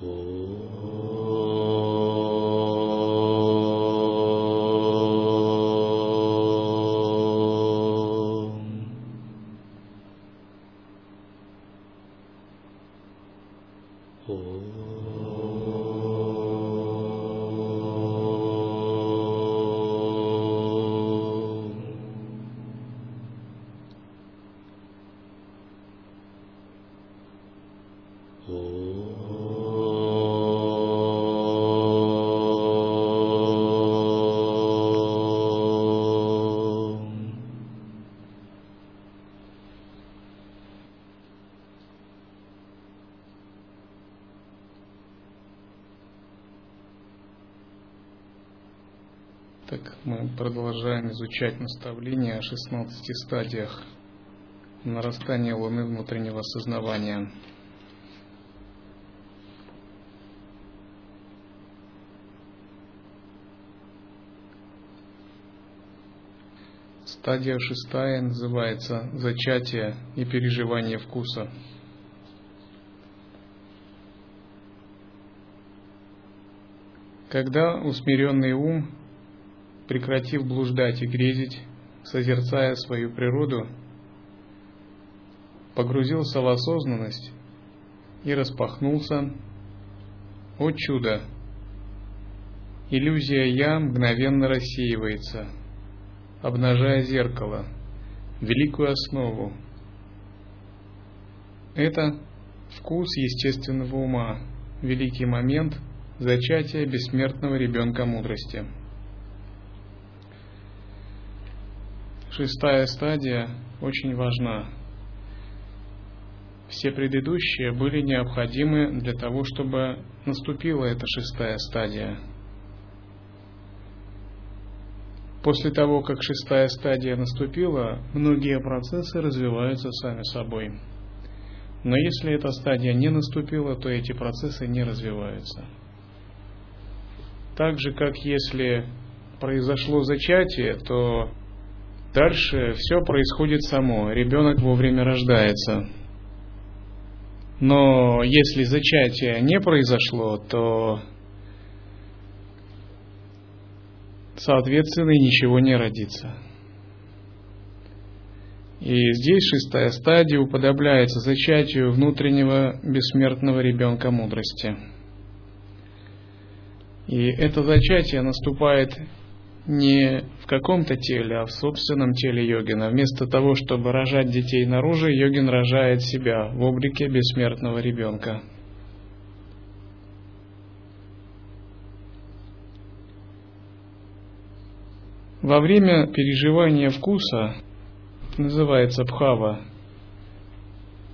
Так, продолжаем изучать наставления о 16 стадиях нарастания Луны внутреннего сознавания. Стадия шестая называется зачатие и переживание вкуса. Когда усмиренный ум прекратив блуждать и грезить, созерцая свою природу, погрузился в осознанность и распахнулся. О чудо! Иллюзия «я» мгновенно рассеивается, обнажая зеркало, великую основу. Это вкус естественного ума, великий момент зачатия бессмертного ребенка мудрости. Шестая стадия очень важна. Все предыдущие были необходимы для того, чтобы наступила эта шестая стадия. После того, как шестая стадия наступила, многие процессы развиваются сами собой. Но если эта стадия не наступила, то эти процессы не развиваются. Так же, как если произошло зачатие, то Дальше все происходит само, ребенок вовремя рождается. Но если зачатие не произошло, то соответственно ничего не родится. И здесь шестая стадия уподобляется зачатию внутреннего бессмертного ребенка мудрости. И это зачатие наступает не в каком-то теле, а в собственном теле йогина. Вместо того, чтобы рожать детей наружу, йогин рожает себя в облике бессмертного ребенка. Во время переживания вкуса, называется бхава,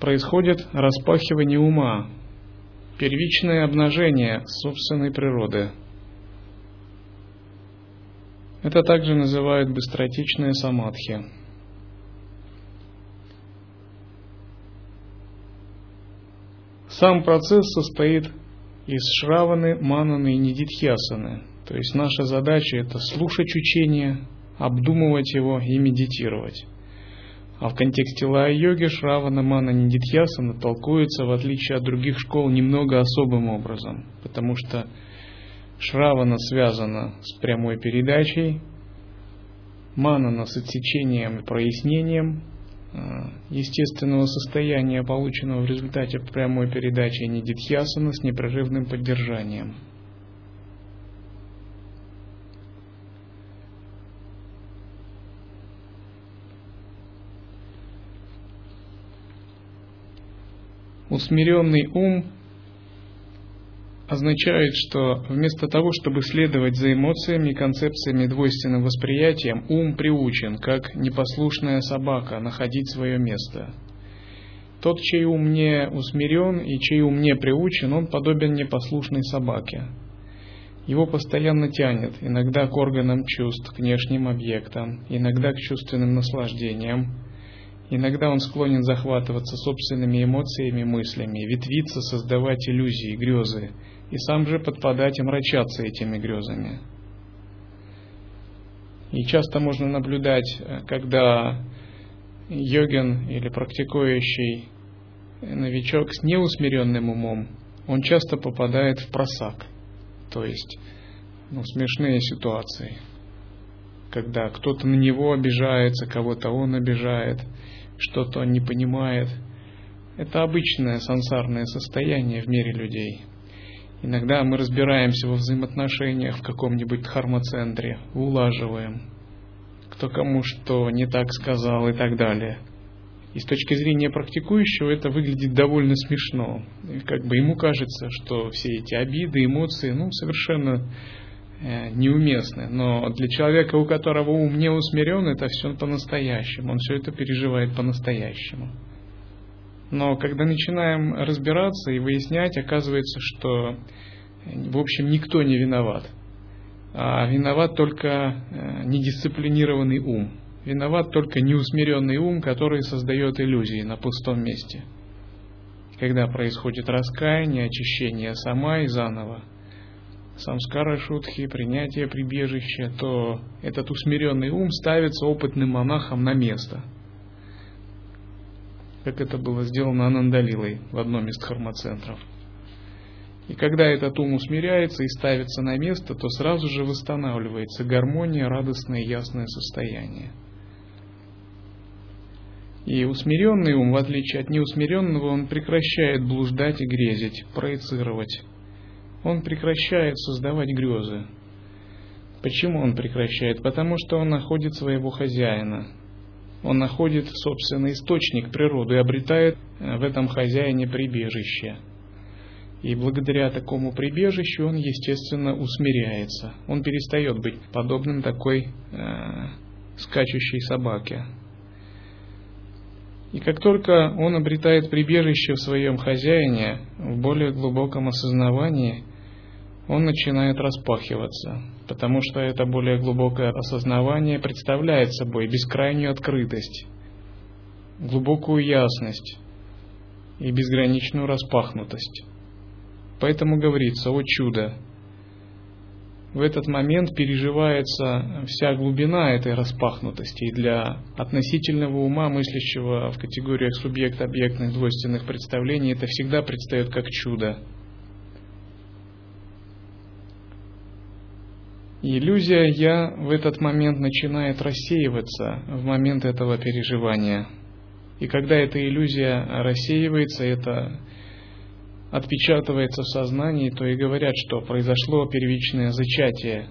происходит распахивание ума, первичное обнажение собственной природы – это также называют быстротечные самадхи. Сам процесс состоит из шраваны, мананы и нидитхьясаны. То есть наша задача это слушать учение, обдумывать его и медитировать. А в контексте лая-йоги шравана, мана, нидитхьясана толкуются, в отличие от других школ, немного особым образом. Потому что Шравана связана с прямой передачей, манана с отсечением и прояснением э, естественного состояния, полученного в результате прямой передачи, нидитхьясана с непрерывным поддержанием. Усмиренный ум означает, что вместо того, чтобы следовать за эмоциями и концепциями двойственным восприятием, ум приучен, как непослушная собака, находить свое место. Тот, чей ум не усмирен и чей ум не приучен, он подобен непослушной собаке. Его постоянно тянет, иногда к органам чувств, к внешним объектам, иногда к чувственным наслаждениям. Иногда он склонен захватываться собственными эмоциями, мыслями, ветвиться, создавать иллюзии, грезы, и сам же подпадать и мрачаться этими грезами. И часто можно наблюдать, э, когда йогин или практикующий новичок с неусмиренным умом он часто попадает в просак, то есть ну, смешные ситуации, когда кто-то на него обижается, кого-то он обижает, что-то он не понимает. Это обычное сансарное состояние в мире людей. Иногда мы разбираемся во взаимоотношениях в каком-нибудь дхарма-центре, улаживаем, кто кому что не так сказал и так далее – и с точки зрения практикующего это выглядит довольно смешно. И как бы ему кажется, что все эти обиды, эмоции, ну, совершенно неуместны. Но для человека, у которого ум не усмирен, это все по-настоящему. Он все это переживает по-настоящему. Но когда начинаем разбираться и выяснять, оказывается, что, в общем, никто не виноват. А виноват только э, недисциплинированный ум. Виноват только неусмиренный ум, который создает иллюзии на пустом месте. Когда происходит раскаяние, очищение сама и заново, самскара шутхи, принятие прибежища, то этот усмиренный ум ставится опытным монахом на место. Как это было сделано Анандалилой в одном из дхармацентров. И когда этот ум усмиряется и ставится на место, то сразу же восстанавливается гармония, радостное и ясное состояние. И усмиренный ум, в отличие от неусмиренного, он прекращает блуждать и грезить, проецировать. Он прекращает создавать грезы. Почему он прекращает? Потому что он находит своего хозяина. Он находит собственный источник природы и обретает э, в этом хозяине прибежище. И благодаря такому прибежищу он, естественно, усмиряется. Он перестает быть подобным такой э, скачущей собаке. И как только он обретает прибежище в своем хозяине, в более глубоком осознавании, он начинает распахиваться, потому что это более глубокое осознавание представляет собой бескрайнюю открытость, глубокую ясность и безграничную распахнутость. Поэтому говорится, о чудо, в этот момент переживается вся глубина этой распахнутости. И для относительного ума, мыслящего в категориях субъект-объектных двойственных представлений, это всегда предстает как чудо. Иллюзия «я» в этот момент начинает рассеиваться в момент этого переживания. И когда эта иллюзия рассеивается, это отпечатывается в сознании, то и говорят, что произошло первичное зачатие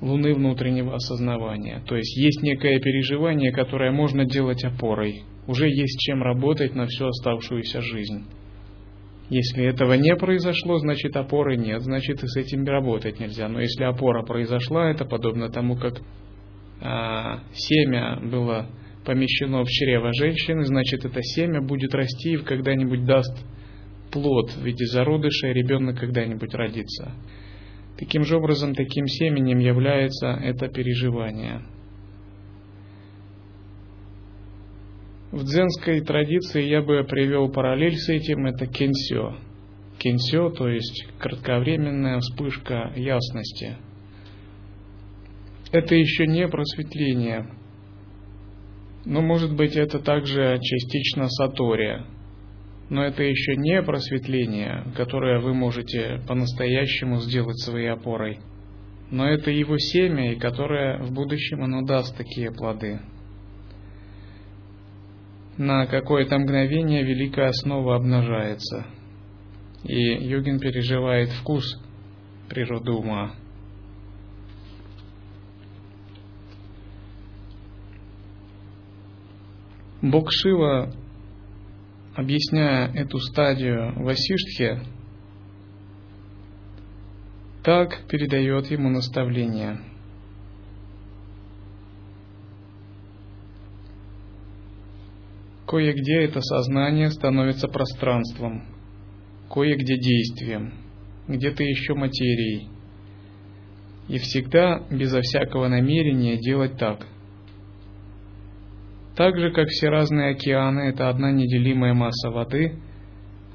луны внутреннего осознавания. То есть есть некое переживание, которое можно делать опорой. Уже есть чем работать на всю оставшуюся жизнь. Если этого не произошло, значит опоры нет, значит и с этим работать нельзя. Но если опора произошла, это подобно тому, как а, семя было помещено в чрево женщины, значит это семя будет расти и когда-нибудь даст плод в виде зародыша, и ребенок когда-нибудь родится. Таким же образом, таким семенем является это переживание. В дзенской традиции я бы привел параллель с этим, это кенсё. Кенсё, то есть кратковременная вспышка ясности. Это еще не просветление, но может быть это также частично сатория, но это еще не просветление, которое вы можете по-настоящему сделать своей опорой. Но это его семя, и которое в будущем оно даст такие плоды. На какое-то мгновение великая основа обнажается, и йогин переживает вкус природы ума. Бог Шива объясняя эту стадию Васиштхе, так передает ему наставление. Кое-где это сознание становится пространством, кое-где действием, где-то еще материей. И всегда безо всякого намерения делать так – так же, как все разные океаны, это одна неделимая масса воды,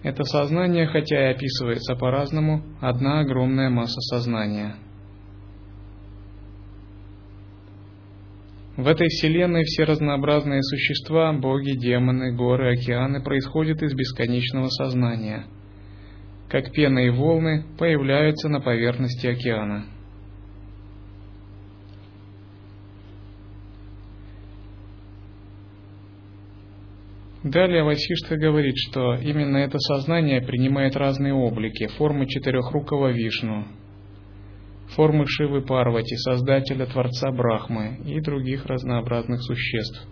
это сознание, хотя и описывается по-разному, одна огромная масса сознания. В этой вселенной все разнообразные существа, боги, демоны, горы, океаны происходят из бесконечного сознания. как пена и волны появляются на поверхности океана. Далее Васиштха говорит, что именно это сознание принимает разные облики, формы четырехрукого Вишну, формы Шивы Парвати, создателя Творца Брахмы и других разнообразных существ.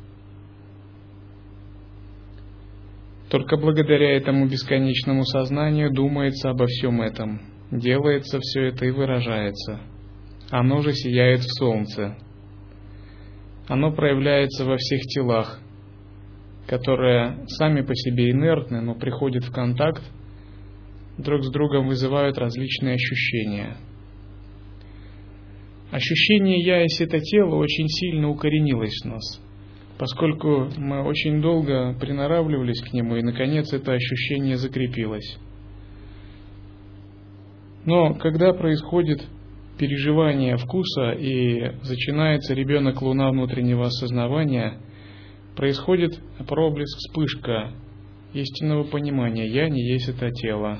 Только благодаря этому бесконечному сознанию думается обо всем этом, делается все это и выражается. Оно же сияет в солнце. Оно проявляется во всех телах, которые сами по себе инертны, но приходят в контакт, друг с другом вызывают различные ощущения. Ощущение «я» есть это тело очень сильно укоренилось в нас, поскольку мы очень долго приноравливались к нему, и, наконец, это ощущение закрепилось. Но когда происходит переживание вкуса и начинается ребенок луна внутреннего осознавания – происходит проблеск, вспышка истинного понимания. Я не есть это тело.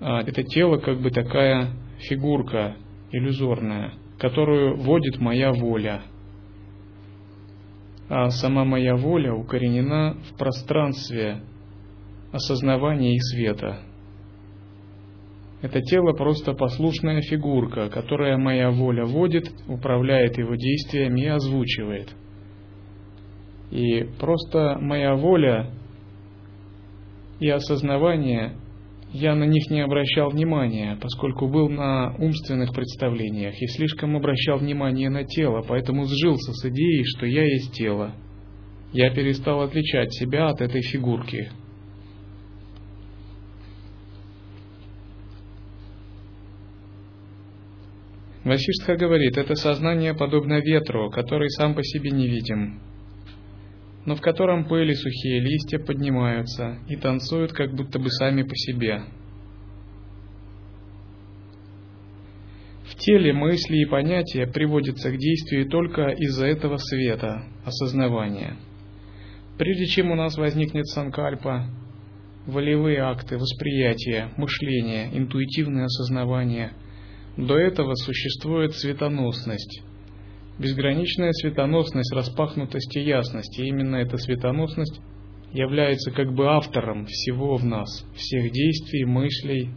А это тело как бы такая фигурка иллюзорная, которую вводит моя воля. А сама моя воля укоренена в пространстве осознавания и света. Это тело просто послушная фигурка, которая моя воля вводит, управляет его действиями и озвучивает – и просто моя воля и осознавание, я на них не обращал внимания, поскольку был на умственных представлениях и слишком обращал внимание на тело, поэтому сжился с идеей, что я есть тело. Я перестал отличать себя от этой фигурки. Васиштха говорит, это сознание подобно ветру, который сам по себе не видим, но в котором пыли сухие листья поднимаются и танцуют как будто бы сами по себе. В теле мысли и понятия приводятся к действию только из-за этого света, осознавания. Прежде чем у нас возникнет санкальпа, волевые акты, восприятия, мышление, интуитивное осознавание, до этого существует светоносность, безграничная светоносность, распахнутость и ясность. И именно эта светоносность является как бы автором всего в нас, всех действий, мыслей,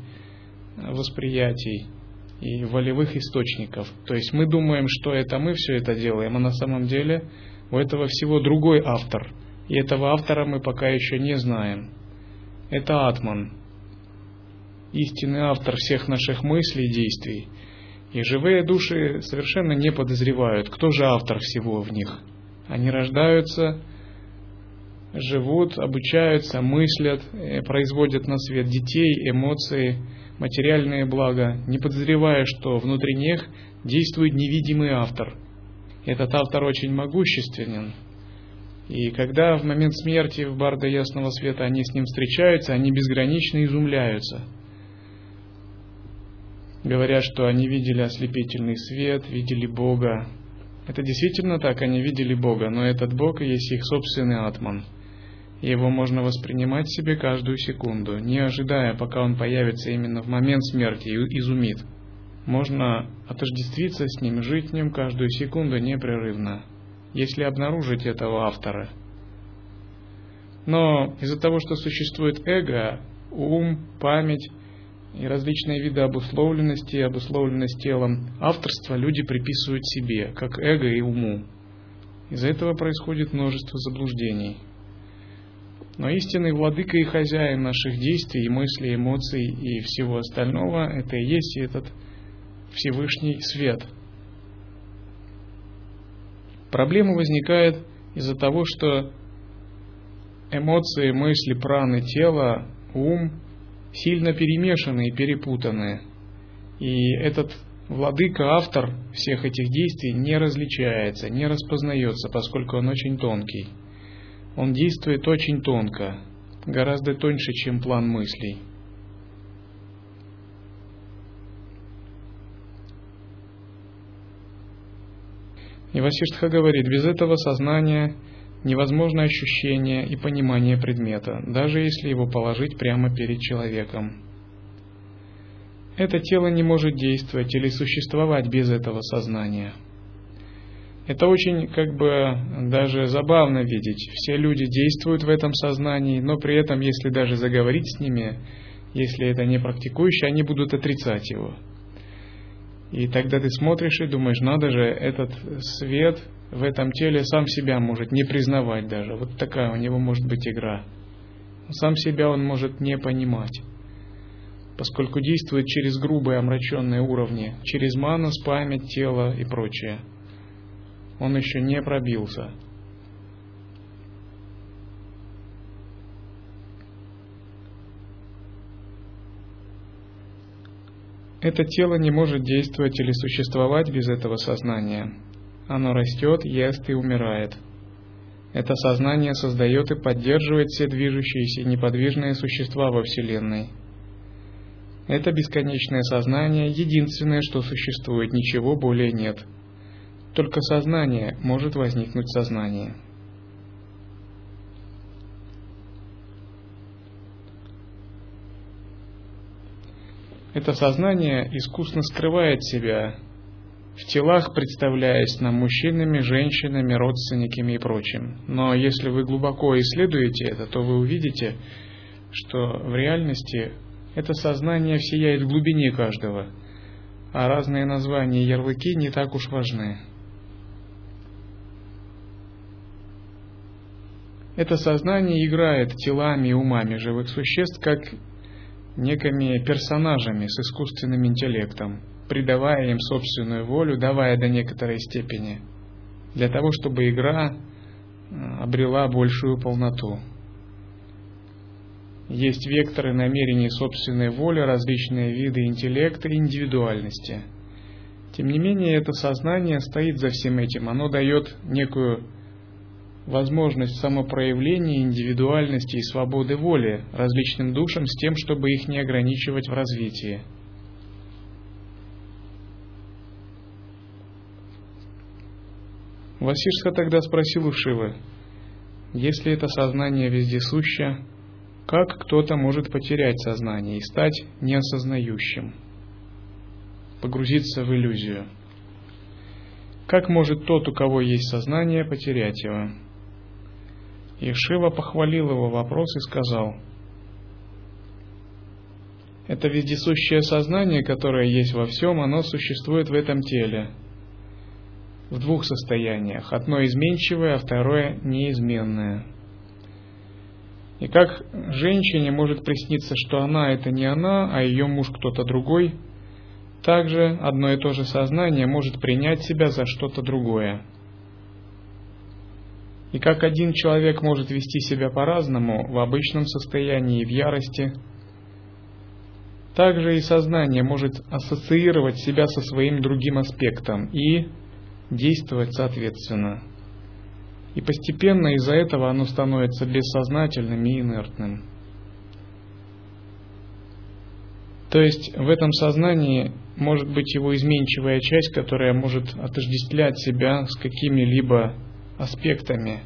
восприятий и волевых источников. То есть мы думаем, что это мы все это делаем, а на самом деле у этого всего другой автор. И этого автора мы пока еще не знаем. Это Атман, истинный автор всех наших мыслей и действий – и живые души совершенно не подозревают, кто же автор всего в них. Они рождаются, живут, обучаются, мыслят, э, производят на свет детей, эмоции, материальные блага, не подозревая, что внутри них действует невидимый автор. Этот автор очень могущественен. И когда в момент смерти в Барда Ясного Света они с ним встречаются, они безгранично изумляются – говорят, что они видели ослепительный свет, видели Бога. Это действительно так, они видели Бога, но этот Бог и есть их собственный атман. Его можно воспринимать себе каждую секунду, не ожидая, пока он появится именно в момент смерти и изумит. Можно отождествиться с ним, жить в нем каждую секунду непрерывно, если обнаружить этого автора. Но из-за того, что существует эго, ум, память, и различные виды обусловленности и обусловленность телом авторства люди приписывают себе, как эго и уму. Из-за этого происходит множество заблуждений. Но истинный владыка и хозяин наших действий, мыслей, эмоций и всего остального – это и есть этот Всевышний Свет. Проблема возникает из-за того, что эмоции, мысли, праны, тело, ум – сильно перемешаны и перепутаны. И этот владыка, автор всех этих действий не различается, не распознается, поскольку он очень тонкий. Он действует очень тонко, гораздо тоньше, чем план мыслей. И Васиштха говорит, без этого сознания невозможно ощущение и понимание предмета, даже если его положить прямо перед человеком. Это тело не может действовать или существовать без этого сознания. Это очень как бы даже забавно видеть. Все люди действуют в этом сознании, но при этом, если даже заговорить с ними, если это не практикующие, они будут отрицать его. И тогда ты смотришь и думаешь, надо же, этот свет в этом теле сам себя может не признавать даже. Вот такая у него может быть игра. Сам себя он может не понимать, поскольку действует через грубые омраченные уровни, через манас, память, тело и прочее. Он еще не пробился. Это тело не может действовать или существовать без этого сознания. Оно растет, ест и умирает. Это сознание создает и поддерживает все движущиеся и неподвижные существа во Вселенной. Это бесконечное сознание – единственное, что существует, ничего более нет. Только сознание может возникнуть в сознании. Это сознание искусно скрывает себя в телах, представляясь нам мужчинами, женщинами, родственниками и прочим. Но если вы глубоко исследуете это, то вы увидите, что в реальности это сознание сияет в глубине каждого, а разные названия и ярлыки не так уж важны. Это сознание играет телами и умами живых существ, как некими персонажами с искусственным интеллектом, придавая им собственную волю, давая до некоторой степени, для того, чтобы игра э, обрела большую полноту. Есть векторы намерений собственной воли, различные виды интеллекта и индивидуальности. Тем не менее, это сознание стоит за всем этим. Оно дает некую возможность самопроявления, индивидуальности и свободы воли различным душам с тем, чтобы их не ограничивать в развитии. Васишха тогда спросил у Шивы, если это сознание вездесуще, как кто-то может потерять сознание и стать неосознающим, погрузиться в иллюзию? Как может тот, у кого есть сознание, потерять его? И Шива похвалил его вопрос и сказал, это вездесущее сознание, которое есть во всем, оно существует в этом теле. В двух состояниях. Одно изменчивое, а второе неизменное. И как женщине может присниться, что она это не она, а ее муж кто-то другой, также одно и то же сознание может принять себя за что-то другое. И как один человек может вести себя по-разному в обычном состоянии и в ярости, также и сознание может ассоциировать себя со своим другим аспектом и действовать соответственно. И постепенно из-за этого оно становится бессознательным и инертным. То есть в этом сознании может быть его изменчивая часть, которая может отождествлять себя с какими-либо аспектами.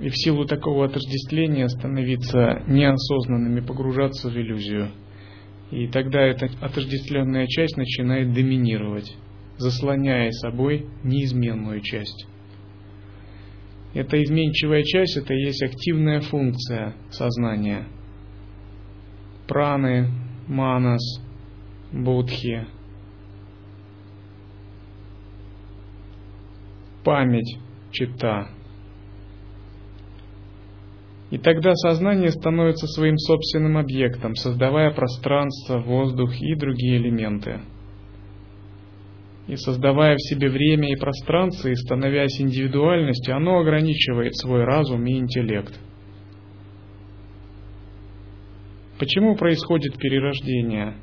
И в силу такого отождествления становиться неосознанными, погружаться в иллюзию. И тогда эта отождествленная часть начинает доминировать, заслоняя собой неизменную часть. Эта изменчивая часть – это и есть активная функция сознания. Праны, манас, будхи – память, чита. И тогда сознание становится своим собственным объектом, создавая пространство, воздух и другие элементы. И создавая в себе время и пространство, и становясь индивидуальностью, оно ограничивает свой разум и интеллект. Почему происходит перерождение?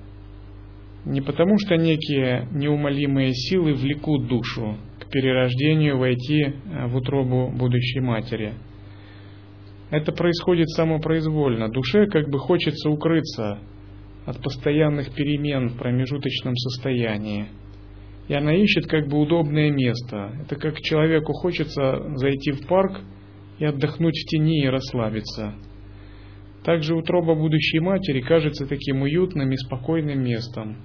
Не потому, что некие неумолимые силы влекут душу, перерождению войти э, в утробу будущей матери. Это происходит самопроизвольно. Душе как бы хочется укрыться от постоянных перемен в промежуточном состоянии. и она ищет как бы удобное место. Это как человеку хочется зайти в парк и отдохнуть в тени и расслабиться. Также утроба будущей матери кажется таким уютным и спокойным местом.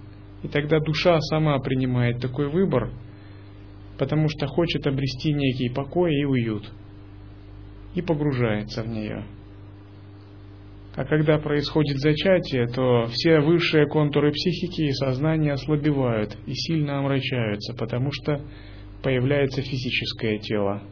И тогда душа сама принимает такой выбор, потому что хочет обрести некий покой и уют, и погружается в нее. А когда происходит зачатие, то все высшие контуры психики и сознания ослабевают и сильно омрачаются, потому что появляется физическое тело.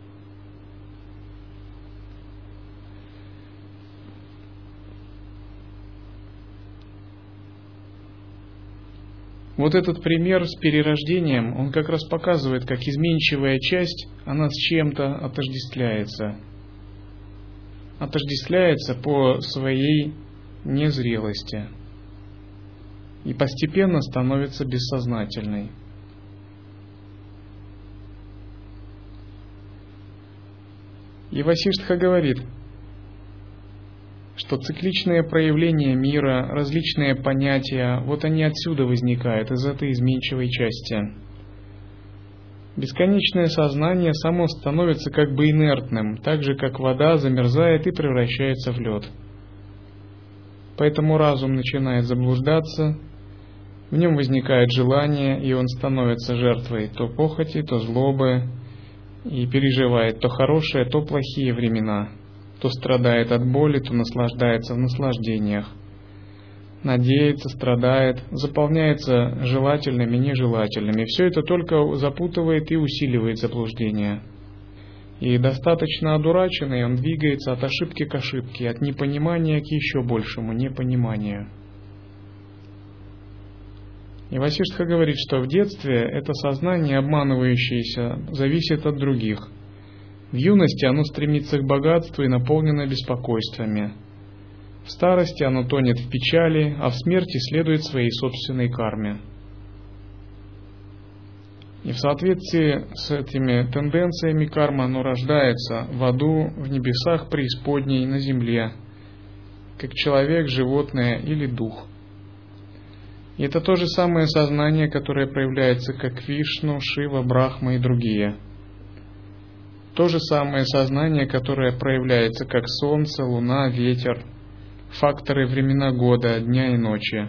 Вот этот пример с перерождением, он как раз показывает, как изменчивая часть, она с чем-то отождествляется – отождествляется по своей незрелости и постепенно становится бессознательной. И Васиштха говорит, что цикличные проявления мира, различные понятия, вот они отсюда возникают, из этой изменчивой части – Бесконечное сознание само становится как бы инертным, так же как вода замерзает и превращается в лед. Поэтому разум начинает заблуждаться, в нем возникает желание, и он становится жертвой то похоти, то злобы, и переживает то хорошие, то плохие времена, то страдает от боли, то наслаждается в наслаждениях надеется, страдает, заполняется желательными, нежелательными. Все это только запутывает и усиливает заблуждение. И достаточно одураченный он двигается от ошибки к ошибке, от непонимания к еще большему непониманию. И Васиштха говорит, что в детстве это сознание, обманывающееся, зависит от других. В юности оно стремится к богатству и наполнено беспокойствами – в старости оно тонет в печали, а в смерти следует своей собственной карме. И в соответствии с этими тенденциями карма оно рождается в аду, в небесах преисподней, на земле, как человек, животное или дух. И это то же самое сознание, которое проявляется как Вишну, Шива, Брахма и другие. То же самое сознание, которое проявляется как Солнце, Луна, Ветер – факторы времена года, дня и ночи.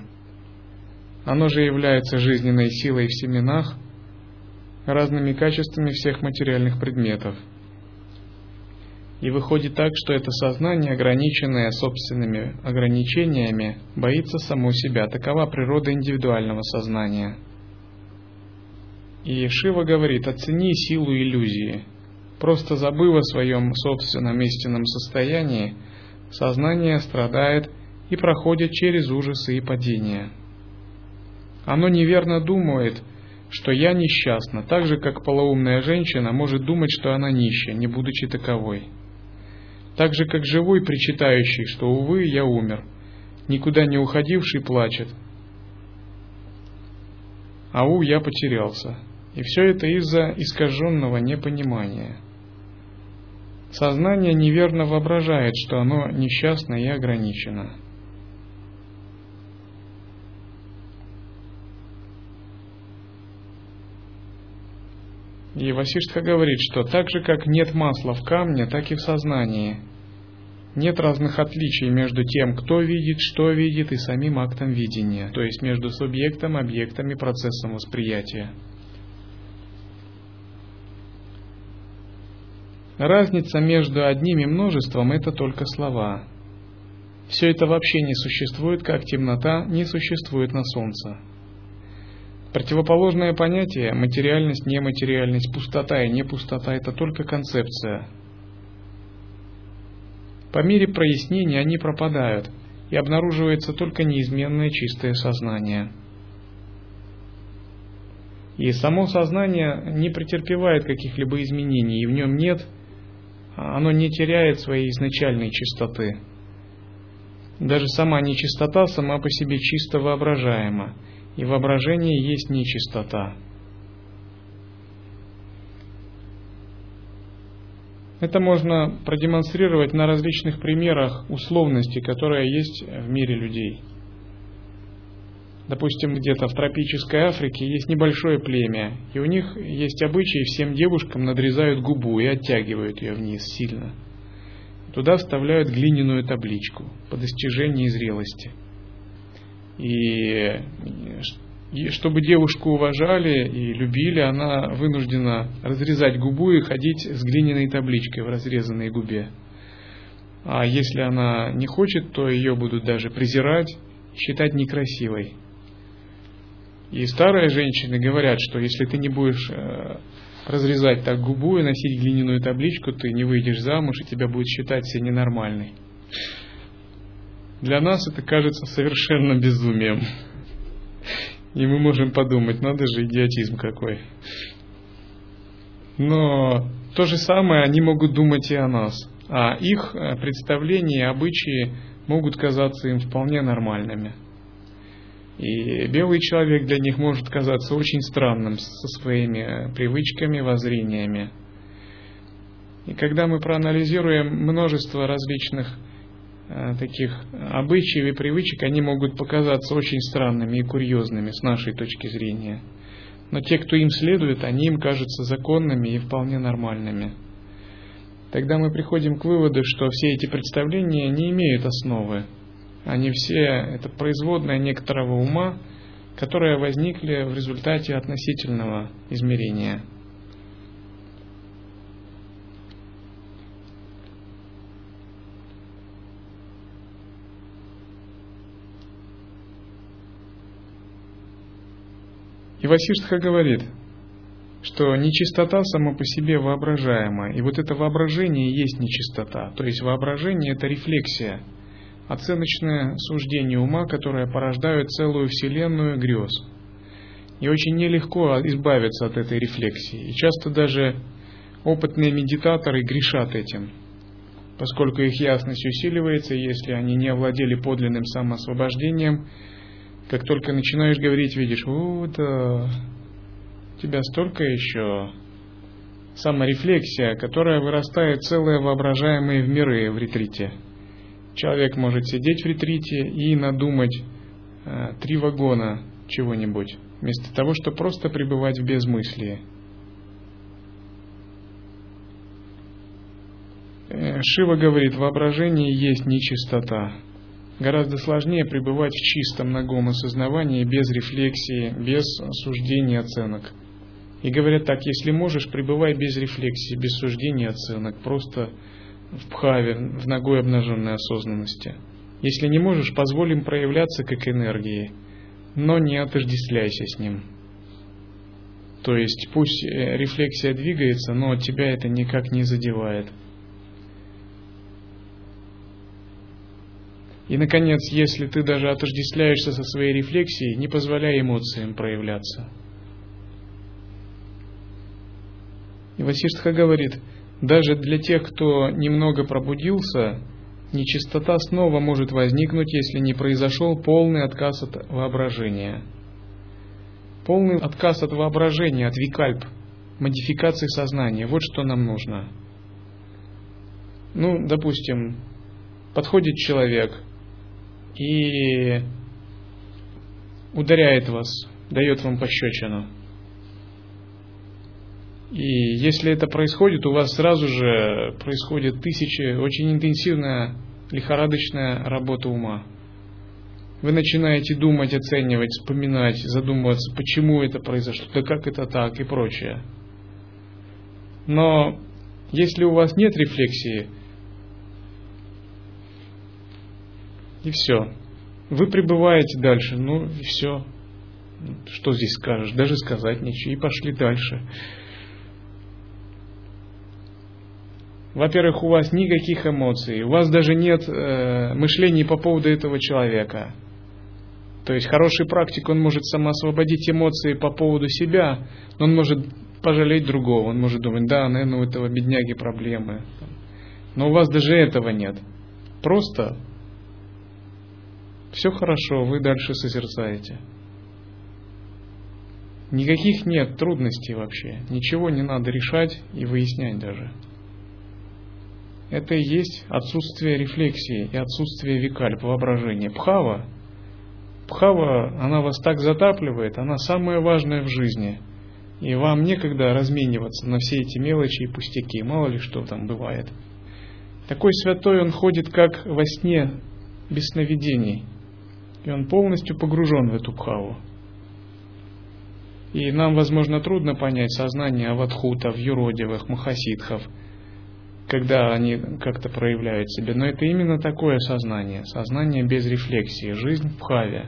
Оно же является жизненной силой в семенах, разными качествами всех материальных предметов. И выходит так, что это сознание, ограниченное собственными ограничениями, боится само себя. Такова природа индивидуального сознания. И Шива говорит, оцени силу иллюзии. Просто забыв о своем собственном истинном состоянии, сознание страдает и проходит через ужасы и падения. Оно неверно думает, что я несчастна, так же, как полоумная женщина может думать, что она нищая, не будучи таковой. Так же, как живой, причитающий, что, увы, я умер, никуда не уходивший плачет, ау, я потерялся. И все это из-за искаженного непонимания – Сознание неверно воображает, что оно несчастно и ограничено. И Васиштха говорит, что так же, как нет масла в камне, так и в сознании. Нет разных отличий между тем, кто видит, что видит, и самим актом видения, то есть между субъектом, объектом и процессом восприятия. Разница между одним и множеством – это только слова. Все это вообще не существует, как темнота не существует на солнце. Противоположное понятие – материальность, нематериальность, пустота и непустота – это только концепция. По мере прояснения они пропадают, и обнаруживается только неизменное чистое сознание. И само сознание не претерпевает каких-либо изменений, и в нем нет – оно не теряет своей изначальной чистоты. Даже сама нечистота сама по себе чисто воображаема, и воображение есть нечистота. Это можно продемонстрировать на различных примерах условности, которая есть в мире людей. Допустим, где-то в тропической Африке есть небольшое племя, и у них есть обычаи, всем девушкам надрезают губу и оттягивают ее вниз сильно. Туда вставляют глиняную табличку по достижении зрелости. И, чтобы девушку уважали и любили, она вынуждена разрезать губу и ходить с глиняной табличкой в разрезанной губе. А если она не хочет, то ее будут даже презирать, считать некрасивой. И старые женщины говорят, что если ты не будешь э, разрезать так губу и носить глиняную табличку, ты не выйдешь замуж, и тебя будут считать все ненормальной. Для нас это кажется совершенно безумием. И мы можем подумать, надо же идиотизм какой. Но то же самое они могут думать и о нас. А их э, представления и обычаи могут казаться им вполне нормальными. И белый человек для них может казаться очень странным со своими привычками, воззрениями. И когда мы проанализируем множество различных э, таких обычаев и привычек, они могут показаться очень странными и курьезными с нашей точки зрения. Но те, кто им следует, они им кажутся законными и вполне нормальными. Тогда мы приходим к выводу, что все эти представления не имеют основы, они все это производная некоторого ума, которые возникли в результате относительного измерения. И Васиштха говорит, что нечистота сама по себе воображаема, и вот это воображение есть нечистота. То есть воображение – это рефлексия – оценочное суждение ума, которое порождает целую вселенную грез. И очень нелегко избавиться от этой рефлексии. И часто даже опытные медитаторы грешат этим, поскольку их ясность усиливается, если они не овладели подлинным самоосвобождением, как только начинаешь говорить, видишь, у тебя столько еще саморефлексия, которая вырастает целые воображаемые в миры в ретрите – Человек может сидеть в ретрите и надумать э, три вагона чего-нибудь, вместо того, чтобы просто пребывать в безмыслии. Э, Шива говорит, воображение есть нечистота. Гораздо сложнее пребывать в чистом ногом осознавании, без рефлексии, без суждений оценок. И говорят так, если можешь, пребывай без рефлексии, без суждений оценок, просто в бхаве, в ногой обнаженной осознанности. Если не можешь, позволь им проявляться как энергии, но не отождествляйся с ним. То есть пусть э, рефлексия двигается, но тебя это никак не задевает. И, наконец, если ты даже отождествляешься со своей рефлексией, не позволяй эмоциям проявляться. И Васиштха говорит – даже для тех, кто немного пробудился, нечистота снова может возникнуть, если не произошел полный отказ от воображения. Полный отказ от воображения, от викальп, модификации сознания. Вот что нам нужно. Ну, допустим, подходит человек и ударяет вас, дает вам пощечину – и если это происходит, у вас сразу же происходит тысячи, очень интенсивная лихорадочная работа ума. Вы начинаете думать, оценивать, вспоминать, задумываться, почему это произошло, да как это так и прочее. Но если у вас нет рефлексии, и все, вы пребываете дальше, ну и все. Что здесь скажешь? Даже сказать нечего. И пошли дальше. Во-первых, у вас никаких эмоций, у вас даже нет э, мышлений по поводу этого человека. То есть хороший практик, он может самоосвободить эмоции по поводу себя, но он может пожалеть другого, он может думать, да, наверное, у этого бедняги проблемы. Но у вас даже этого нет. Просто все хорошо, вы дальше созерцаете. Никаких нет трудностей вообще, ничего не надо решать и выяснять даже это и есть отсутствие рефлексии и отсутствие викальп, воображения. Пхава, Пхава, она вас так затапливает, она самая важная в жизни. И вам некогда размениваться на все эти мелочи и пустяки, мало ли что там бывает. Такой святой он ходит как во сне, без сновидений. И он полностью погружен в эту пхаву. И нам, возможно, трудно понять сознание аватхутов, юродивых, махасидхов, когда они как-то проявляют себя. Но это именно такое сознание. Сознание без рефлексии. Жизнь в пхаве.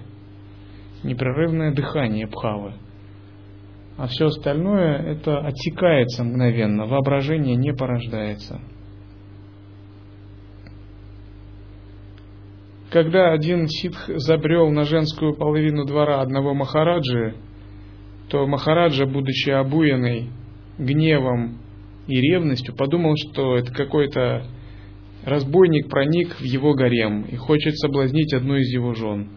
Непрерывное дыхание пхавы. А все остальное это отсекается мгновенно. Воображение не порождается. Когда один ситх забрел на женскую половину двора одного махараджи, то Махараджа, будучи обуянный гневом и ревностью, подумал, что это какой-то разбойник проник в его гарем и хочет соблазнить одну из его жен.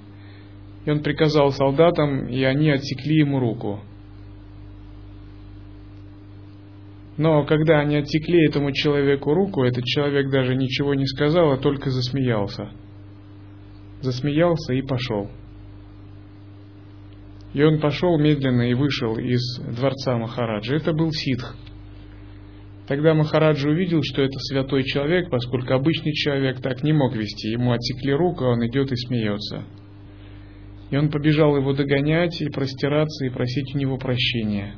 И он приказал солдатам, и они отсекли ему руку. Но когда они отсекли этому человеку руку, этот человек даже ничего не сказал, а только засмеялся. Засмеялся и пошел. И он пошел медленно и вышел из дворца Махараджа. Это был ситх. Тогда Махараджа увидел, что это святой человек, поскольку обычный человек так не мог вести. Ему отсекли руку, а он идет и смеется. И он побежал его догонять и простираться и просить у него прощения.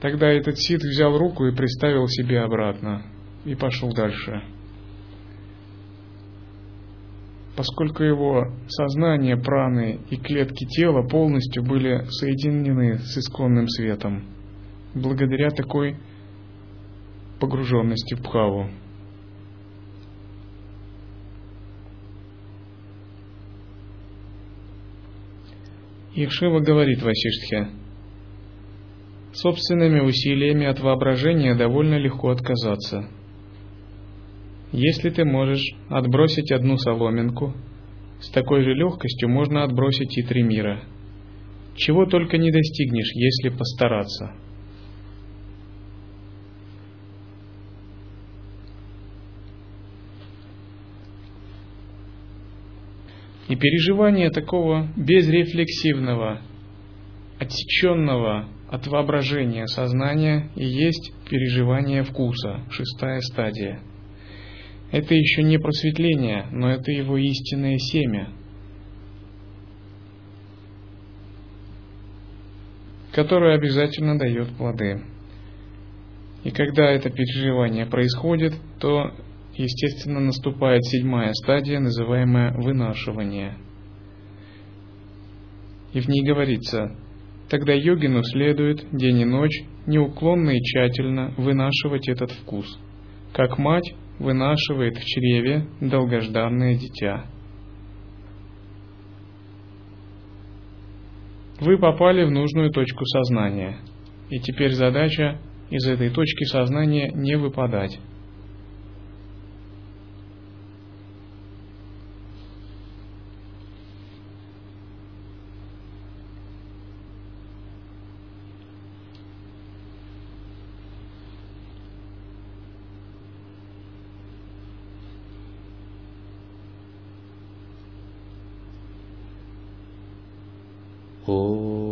Тогда этот сит взял руку и приставил себе обратно и пошел дальше поскольку его сознание, праны и клетки тела полностью были соединены с исконным светом, благодаря такой погруженности в Бхаву. И Шива говорит Васиштхе, собственными усилиями от воображения довольно легко отказаться – если ты можешь отбросить одну соломинку, с такой же легкостью можно отбросить и три мира. Чего только не достигнешь, если постараться. И переживание такого безрефлексивного, отсеченного от воображения сознания и есть переживание вкуса, шестая стадия – это еще не просветление, но это его истинное семя, которое обязательно дает плоды. И когда это переживание происходит, то, естественно, наступает седьмая стадия, называемая вынашивание. И в ней говорится, тогда йогину следует день и ночь неуклонно и тщательно вынашивать этот вкус, как мать вынашивает в чреве долгожданное дитя. Вы попали в нужную точку сознания, и теперь задача из этой точки сознания не выпадать. 哦。